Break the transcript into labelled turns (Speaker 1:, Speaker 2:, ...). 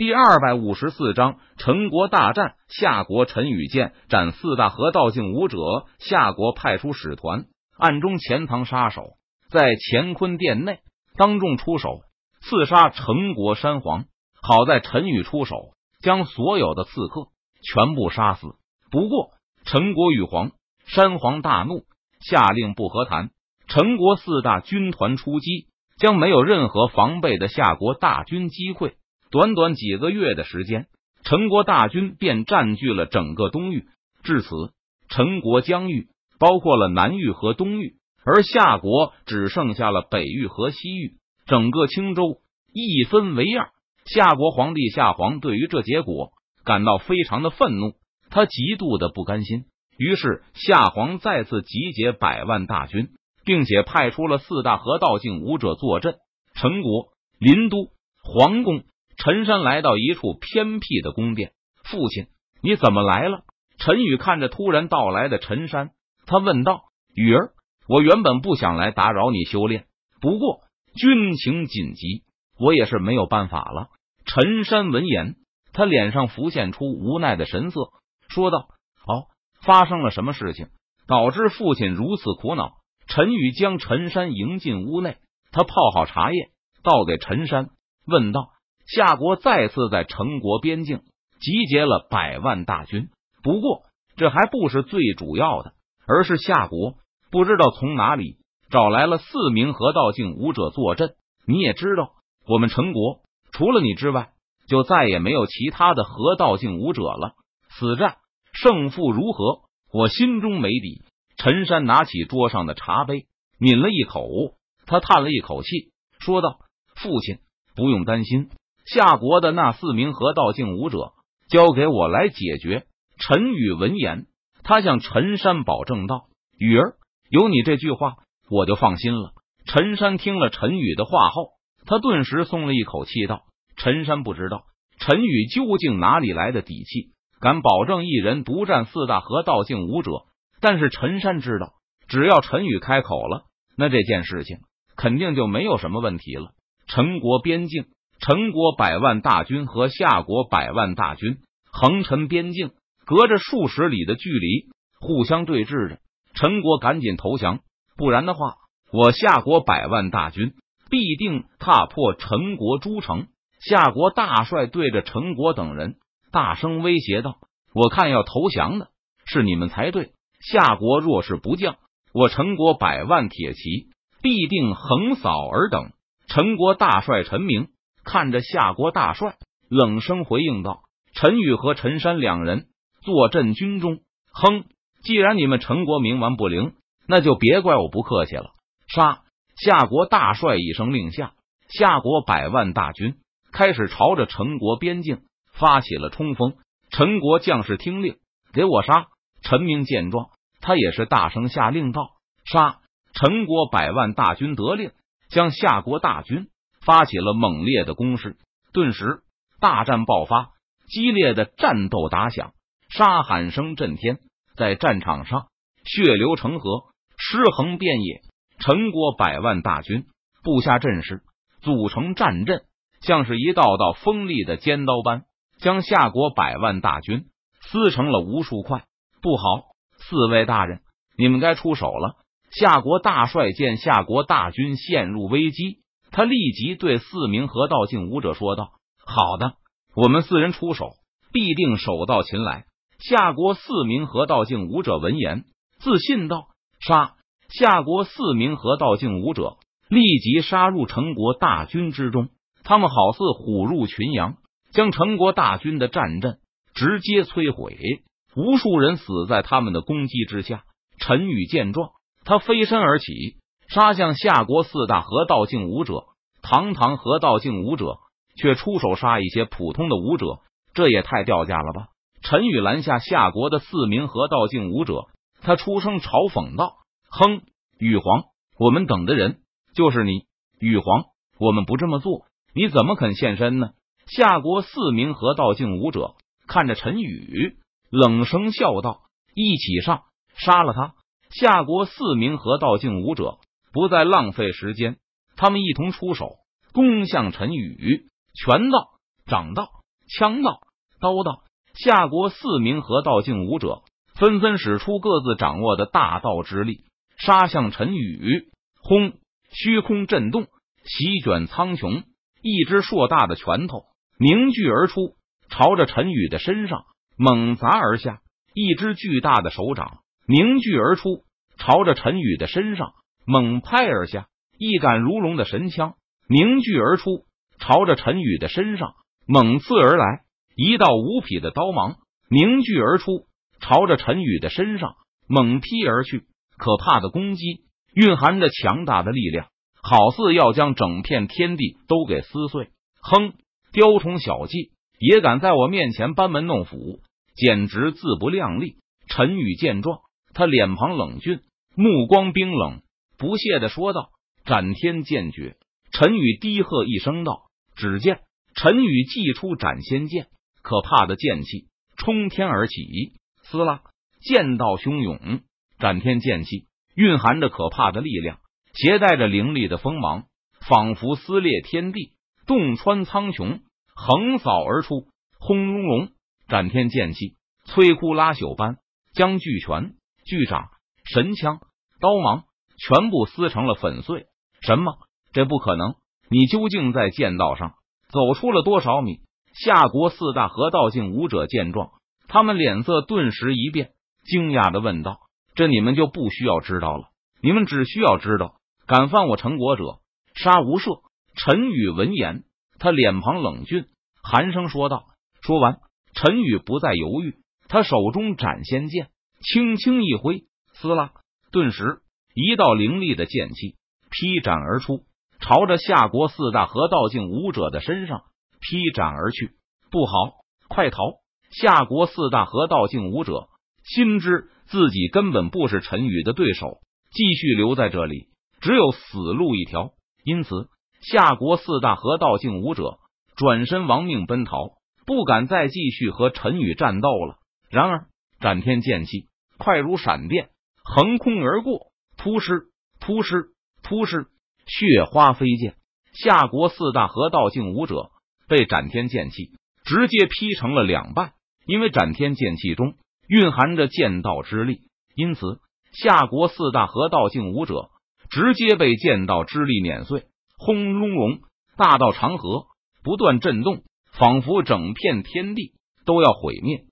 Speaker 1: 第二百五十四章陈国大战。夏国陈宇见斩四大河道境武者，夏国派出使团暗中潜藏杀手，在乾坤殿内当众出手刺杀陈国山皇。好在陈宇出手，将所有的刺客全部杀死。不过陈国羽皇山皇大怒，下令不和谈。陈国四大军团出击，将没有任何防备的夏国大军击溃。短短几个月的时间，陈国大军便占据了整个东域。至此，陈国疆域包括了南域和东域，而夏国只剩下了北域和西域。整个青州一分为二。夏国皇帝夏皇对于这结果感到非常的愤怒，他极度的不甘心。于是，夏皇再次集结百万大军，并且派出了四大河道境武者坐镇陈国林都皇宫。陈山来到一处偏僻的宫殿，父亲，你怎么来了？陈宇看着突然到来的陈山，他问道：“雨儿，我原本不想来打扰你修炼，不过军情紧急，我也是没有办法了。”陈山闻言，他脸上浮现出无奈的神色，说道：“哦，发生了什么事情，导致父亲如此苦恼？”陈宇将陈山迎进屋内，他泡好茶叶，倒给陈山，问道。夏国再次在陈国边境集结了百万大军，不过这还不是最主要的，而是夏国不知道从哪里找来了四名河道境武者坐镇。你也知道，我们陈国除了你之外，就再也没有其他的河道境武者了。此战胜负如何，我心中没底。陈山拿起桌上的茶杯，抿了一口，他叹了一口气，说道：“父亲不用担心。”夏国的那四名河道境武者交给我来解决。陈宇闻言，他向陈山保证道：“雨儿，有你这句话，我就放心了。”陈山听了陈宇的话后，他顿时松了一口气，道：“陈山不知道陈宇究竟哪里来的底气，敢保证一人独占四大河道境武者。但是陈山知道，只要陈宇开口了，那这件事情肯定就没有什么问题了。陈国边境。”陈国百万大军和夏国百万大军横陈边境，隔着数十里的距离互相对峙着。陈国赶紧投降，不然的话，我夏国百万大军必定踏破陈国诸城。夏国大帅对着陈国等人大声威胁道：“我看要投降的是你们才对。夏国若是不降，我陈国百万铁骑必定横扫尔等。”陈国大帅陈明。看着夏国大帅，冷声回应道：“陈宇和陈山两人坐镇军中。哼，既然你们陈国冥顽不灵，那就别怪我不客气了。”杀！夏国大帅一声令下，夏国百万大军开始朝着陈国边境发起了冲锋。陈国将士听令，给我杀！陈明见状，他也是大声下令道：“杀！”陈国百万大军得令，将夏国大军。发起了猛烈的攻势，顿时大战爆发，激烈的战斗打响，杀喊声震天，在战场上血流成河，尸横遍野。陈国百万大军布下阵势，组成战阵，像是一道道锋利的尖刀般，将夏国百万大军撕成了无数块。不好，四位大人，你们该出手了。夏国大帅见夏国大军陷入危机。他立即对四名河道境武者说道：“好的，我们四人出手，必定手到擒来。”夏国四名河道境武者闻言，自信道：“杀！”夏国四名河道境武者立即杀入陈国大军之中。他们好似虎入群羊，将陈国大军的战阵直接摧毁，无数人死在他们的攻击之下。陈宇见状，他飞身而起。杀向夏国四大河道境武者，堂堂河道境武者却出手杀一些普通的武者，这也太掉价了吧！陈宇拦下夏国的四名河道境武者，他出声嘲讽道：“哼，羽皇，我们等的人就是你，羽皇，我们不这么做，你怎么肯现身呢？”夏国四名河道境武者看着陈宇，冷声笑道：“一起上，杀了他！”夏国四名河道境武者。不再浪费时间，他们一同出手，攻向陈宇。拳道、掌道、枪道、刀道，夏国四名河道境武者纷纷使出各自掌握的大道之力，杀向陈宇。轰！虚空震动，席卷苍穹。一只硕大的拳头凝聚而出，朝着陈宇的身上猛砸而下。一只巨大的手掌凝聚而出，朝着陈宇的身上猛拍而下。一杆如龙的神枪凝聚而出，朝着陈宇的身上猛刺而来。一道无匹的刀芒凝聚而出，朝着陈宇的身上猛劈而去。可怕的攻击蕴含着强大的力量，好似要将整片天地都给撕碎。哼，雕虫小技也敢在我面前班门弄斧，简直自不量力！陈宇见状，他脸庞冷峻，目光冰冷，不屑的说道。斩天剑诀，陈宇低喝一声道：“只见陈宇祭出斩仙剑，可怕的剑气冲天而起，撕拉，剑道汹涌。斩天剑气蕴含着可怕的力量，携带着凌厉的锋芒，仿佛撕裂天地，洞穿苍穹，横扫而出。轰隆隆，斩天剑气摧枯拉朽般将巨拳、巨掌、神枪、刀芒全部撕成了粉碎。什么？这不可能！你究竟在剑道上走出了多少米？夏国四大河道境武者见状，他们脸色顿时一变，惊讶的问道：“这你们就不需要知道了？你们只需要知道，敢犯我陈国者，杀无赦！”陈宇闻言，他脸庞冷峻，寒声说道。说完，陈宇不再犹豫，他手中斩仙剑轻轻一挥，撕拉，顿时一道凌厉的剑气。劈斩而出，朝着夏国四大河道境武者的身上劈斩而去。不好，快逃！夏国四大河道境武者心知自己根本不是陈宇的对手，继续留在这里只有死路一条。因此，夏国四大河道境武者转身亡命奔逃，不敢再继续和陈宇战斗了。然而，斩天剑气快如闪电，横空而过，扑尸！扑尸！扑尸血花飞溅，夏国四大河道境武者被斩天剑气直接劈成了两半。因为斩天剑气中蕴含着剑道之力，因此夏国四大河道境武者直接被剑道之力碾碎。轰隆隆，大道长河不断震动，仿佛整片天地都要毁灭。